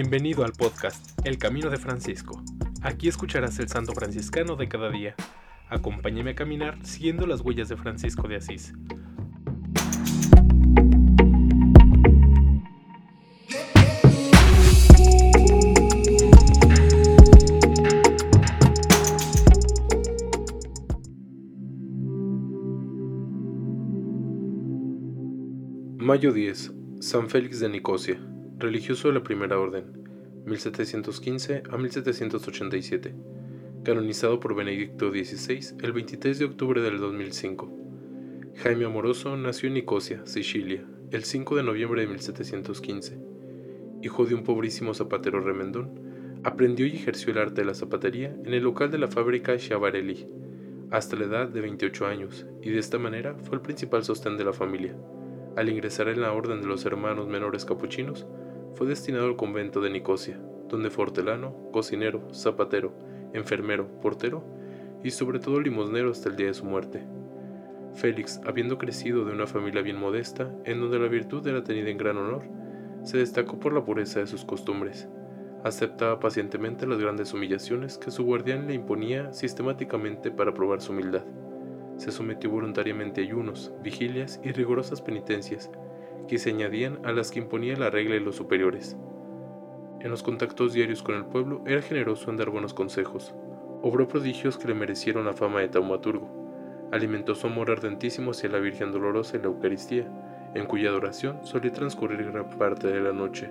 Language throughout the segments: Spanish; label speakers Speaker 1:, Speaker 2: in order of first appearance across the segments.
Speaker 1: Bienvenido al podcast El Camino de Francisco. Aquí escucharás el santo franciscano de cada día. Acompáñame a caminar siguiendo las huellas de Francisco de Asís.
Speaker 2: Mayo 10. San Félix de Nicosia, religioso de la Primera Orden, 1715 a 1787, canonizado por Benedicto XVI el 23 de octubre del 2005. Jaime Amoroso nació en Nicosia, Sicilia, el 5 de noviembre de 1715. Hijo de un pobrísimo zapatero remendón, aprendió y ejerció el arte de la zapatería en el local de la fábrica Schiavarelli, hasta la edad de 28 años, y de esta manera fue el principal sostén de la familia. Al ingresar en la orden de los hermanos menores capuchinos, fue destinado al convento de Nicosia, donde fue hortelano, cocinero, zapatero, enfermero, portero y sobre todo limosnero hasta el día de su muerte. Félix, habiendo crecido de una familia bien modesta, en donde la virtud era tenida en gran honor, se destacó por la pureza de sus costumbres. Aceptaba pacientemente las grandes humillaciones que su guardián le imponía sistemáticamente para probar su humildad se sometió voluntariamente a ayunos, vigilias y rigurosas penitencias, que se añadían a las que imponía la regla y los superiores. En los contactos diarios con el pueblo era generoso en dar buenos consejos, obró prodigios que le merecieron la fama de taumaturgo, alimentó su amor ardentísimo hacia la Virgen Dolorosa y la Eucaristía, en cuya adoración solía transcurrir gran parte de la noche.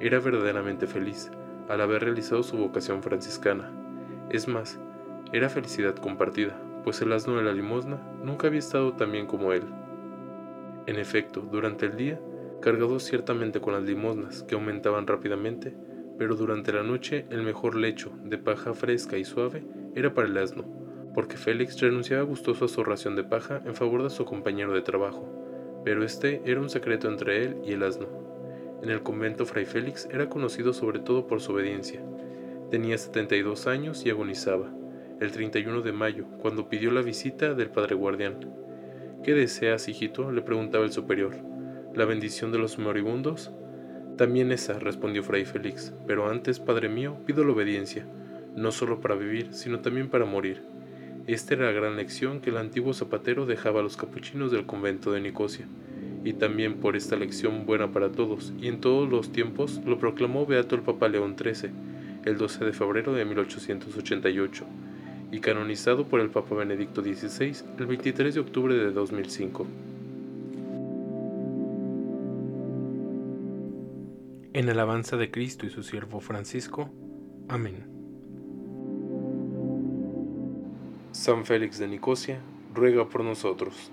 Speaker 2: Era verdaderamente feliz al haber realizado su vocación franciscana. Es más, era felicidad compartida, pues el asno de la limosna nunca había estado tan bien como él. En efecto, durante el día, cargado ciertamente con las limosnas, que aumentaban rápidamente, pero durante la noche el mejor lecho, de paja fresca y suave, era para el asno, porque Félix renunciaba gustoso a su ración de paja en favor de su compañero de trabajo, pero este era un secreto entre él y el asno. En el convento Fray Félix era conocido sobre todo por su obediencia. Tenía 72 años y agonizaba el 31 de mayo, cuando pidió la visita del padre guardián. ¿Qué deseas, hijito? le preguntaba el superior. ¿La bendición de los moribundos? También esa, respondió fray Félix, pero antes, padre mío, pido la obediencia, no solo para vivir, sino también para morir. Esta era la gran lección que el antiguo zapatero dejaba a los capuchinos del convento de Nicosia, y también por esta lección buena para todos, y en todos los tiempos, lo proclamó Beato el Papa León XIII, el 12 de febrero de 1888 y canonizado por el Papa Benedicto XVI el 23 de octubre de 2005.
Speaker 1: En alabanza de Cristo y su siervo Francisco. Amén.
Speaker 2: San Félix de Nicosia, ruega por nosotros.